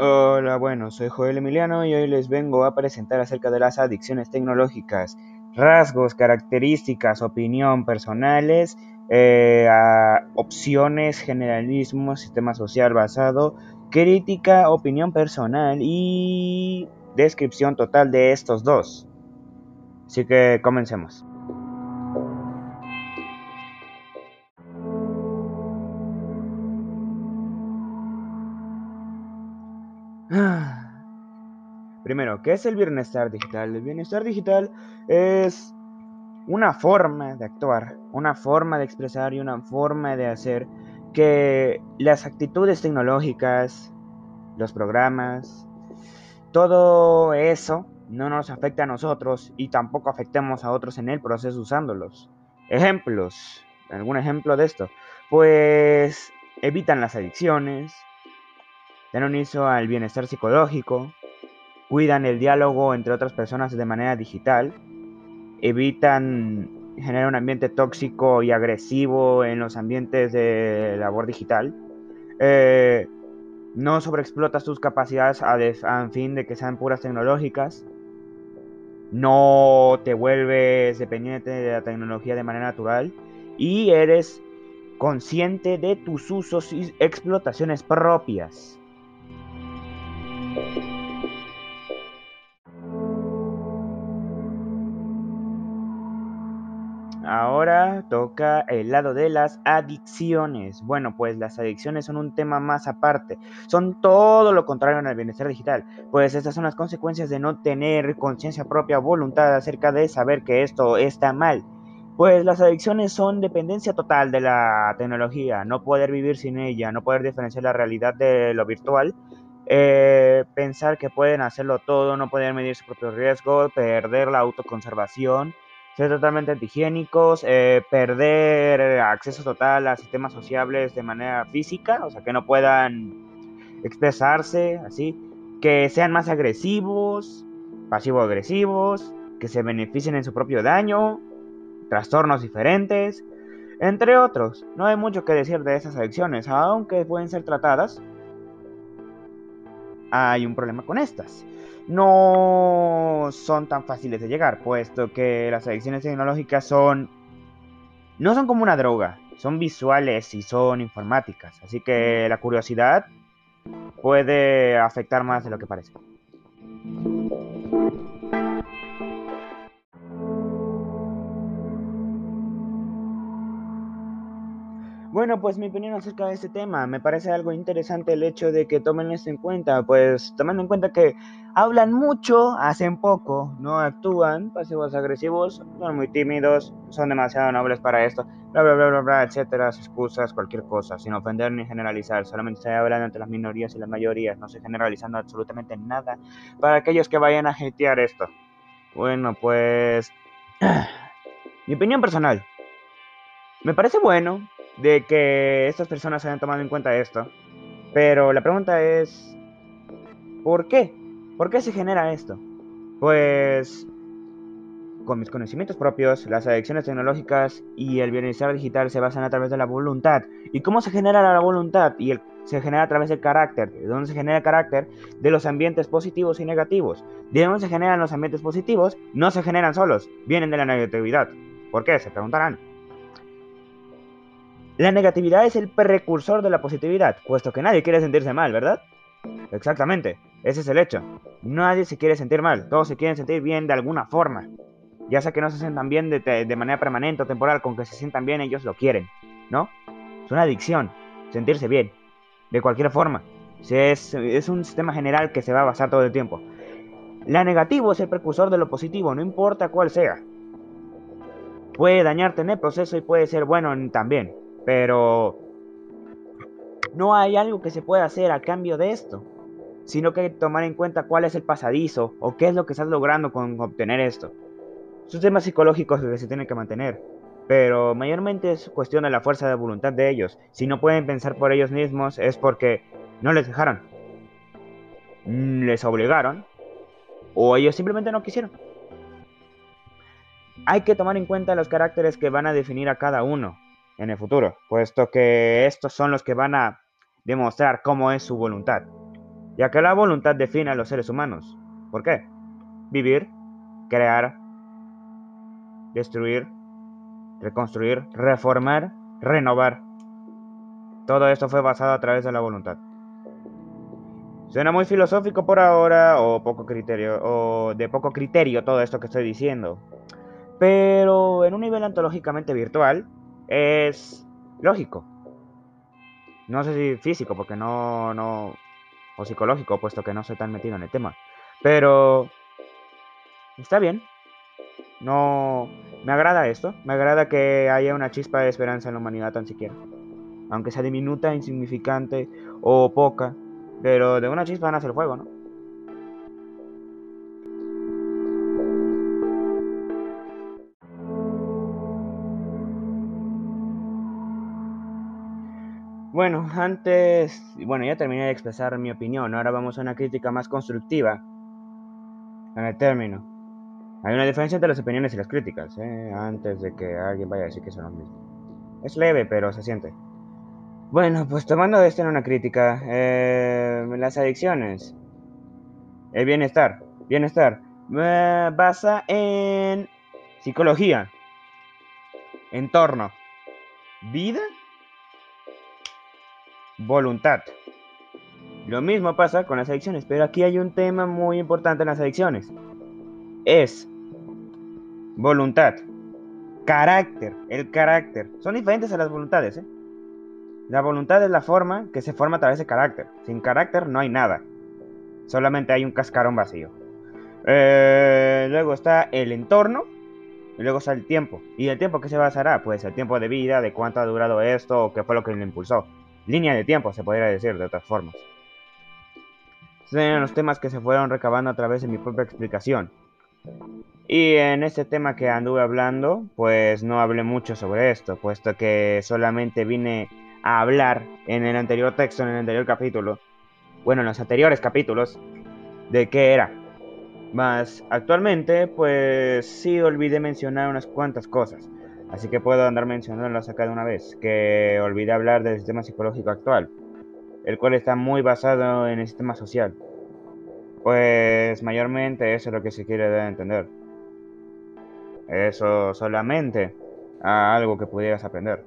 Hola, bueno, soy Joel Emiliano y hoy les vengo a presentar acerca de las adicciones tecnológicas, rasgos, características, opinión personales, eh, opciones, generalismo, sistema social basado, crítica, opinión personal y descripción total de estos dos. Así que comencemos. Primero, ¿qué es el bienestar digital? El bienestar digital es una forma de actuar, una forma de expresar y una forma de hacer que las actitudes tecnológicas, los programas, todo eso no nos afecta a nosotros y tampoco afectemos a otros en el proceso usándolos. Ejemplos, algún ejemplo de esto, pues evitan las adicciones, dan un inicio al bienestar psicológico, cuidan el diálogo entre otras personas de manera digital, evitan generar un ambiente tóxico y agresivo en los ambientes de labor digital, eh, no sobreexplotas tus capacidades a, fin de que sean puras tecnológicas, no te vuelves dependiente de la tecnología de manera natural y eres consciente de tus usos y explotaciones propias. Ahora toca el lado de las adicciones. Bueno, pues las adicciones son un tema más aparte. Son todo lo contrario el bienestar digital. Pues estas son las consecuencias de no tener conciencia propia o voluntad acerca de saber que esto está mal. Pues las adicciones son dependencia total de la tecnología, no poder vivir sin ella, no poder diferenciar la realidad de lo virtual, eh, pensar que pueden hacerlo todo, no poder medir su propio riesgo, perder la autoconservación, ser totalmente antihigiénicos, eh, perder acceso total a sistemas sociables de manera física, o sea, que no puedan expresarse así, que sean más agresivos, pasivo-agresivos, que se beneficien en su propio daño, trastornos diferentes, entre otros. No hay mucho que decir de esas adicciones, aunque pueden ser tratadas hay un problema con estas. No son tan fáciles de llegar, puesto que las adicciones tecnológicas son... No son como una droga, son visuales y son informáticas, así que la curiosidad puede afectar más de lo que parece. Bueno, pues mi opinión acerca de este tema, me parece algo interesante el hecho de que tomen esto en cuenta, pues tomando en cuenta que hablan mucho, hacen poco, no actúan, pasivos agresivos, son muy tímidos, son demasiado nobles para esto, bla bla bla bla bla, etcétera, excusas, cualquier cosa, sin ofender ni generalizar, solamente estoy hablando entre las minorías y las mayorías, no estoy generalizando absolutamente nada para aquellos que vayan a hatear esto. Bueno, pues mi opinión personal. Me parece bueno, de que estas personas hayan tomado en cuenta esto. Pero la pregunta es, ¿por qué? ¿Por qué se genera esto? Pues con mis conocimientos propios, las adicciones tecnológicas y el bienestar digital se basan a través de la voluntad. ¿Y cómo se genera la voluntad? Y el, se genera a través del carácter. ¿De dónde se genera el carácter? De los ambientes positivos y negativos. ¿De dónde se generan los ambientes positivos? No se generan solos, vienen de la negatividad. ¿Por qué? Se preguntarán. La negatividad es el precursor de la positividad, puesto que nadie quiere sentirse mal, ¿verdad? Exactamente, ese es el hecho. Nadie se quiere sentir mal, todos se quieren sentir bien de alguna forma. Ya sea que no se sientan bien de, manera permanente o temporal, con que se sientan bien ellos lo quieren, ¿no? Es una adicción, sentirse bien, de cualquier forma. Es, es un sistema general que se va a basar todo el tiempo. La negativo es el precursor de lo positivo, no importa cuál sea. Puede dañarte en el proceso y puede ser bueno también pero no hay algo que se pueda hacer a cambio de esto, sino que hay que tomar en cuenta cuál es el pasadizo o qué es lo que estás logrando con obtener esto. Son temas psicológicos que se tienen que mantener, pero mayormente es cuestión de la fuerza de voluntad de ellos. Si no pueden pensar por ellos mismos es porque no les dejaron, les obligaron o ellos simplemente no quisieron. Hay que tomar en cuenta los caracteres que van a definir a cada uno en el futuro, puesto que estos son los que van a demostrar cómo es su voluntad. ya que la voluntad define a los seres humanos. ¿Por qué? Vivir, crear, destruir, reconstruir, reformar, renovar. Todo esto fue basado a través de la voluntad. Suena muy filosófico por ahora o poco criterio o de poco criterio todo esto que estoy diciendo. Pero en un nivel antológicamente virtual es lógico. No sé si físico porque no no o psicológico, puesto que no soy tan metido en el tema. Pero está bien. No me agrada esto, me agrada que haya una chispa de esperanza en la humanidad tan siquiera. Aunque sea diminuta, insignificante o poca, pero de una chispa nace el fuego, ¿no? Bueno, antes, bueno, ya terminé de expresar mi opinión, ahora vamos a una crítica más constructiva en el término. Hay una diferencia entre las opiniones y las críticas, ¿eh? antes de que alguien vaya a decir que son lo mismo. Es leve, pero se siente. Bueno, pues tomando esto en una crítica, eh, las adicciones, el bienestar, bienestar, eh, basa en psicología, entorno, vida, voluntad. Lo mismo pasa con las adicciones, pero aquí hay un tema muy importante en las adicciones. Es voluntad, carácter, el carácter. Son diferentes a las voluntades, ¿eh? La voluntad es la forma que se forma a través de carácter. Sin carácter no hay nada. Solamente hay un cascarón vacío. Eh, luego está el entorno. Y luego está el tiempo. ¿Y el tiempo qué se basará? Pues el tiempo de vida, de cuánto ha durado esto o qué fue lo que le impulsó. Línea de tiempo, se podría decir de otras formas. Estos eran los temas que se fueron recabando a través de mi propia explicación. Y en este tema que anduve hablando, pues no hablé mucho sobre esto, puesto que solamente vine a hablar en el anterior texto, en el anterior capítulo, bueno, en los anteriores capítulos, de qué era. Más actualmente, pues sí olvidé mencionar unas cuantas cosas, así que puedo andar mencionándolas acá de una vez, que olvidé hablar del sistema psicológico actual, el cual está muy basado en el sistema social. Pues mayormente eso es lo que se quiere dar a entender. Eso solamente a algo que pudieras aprender.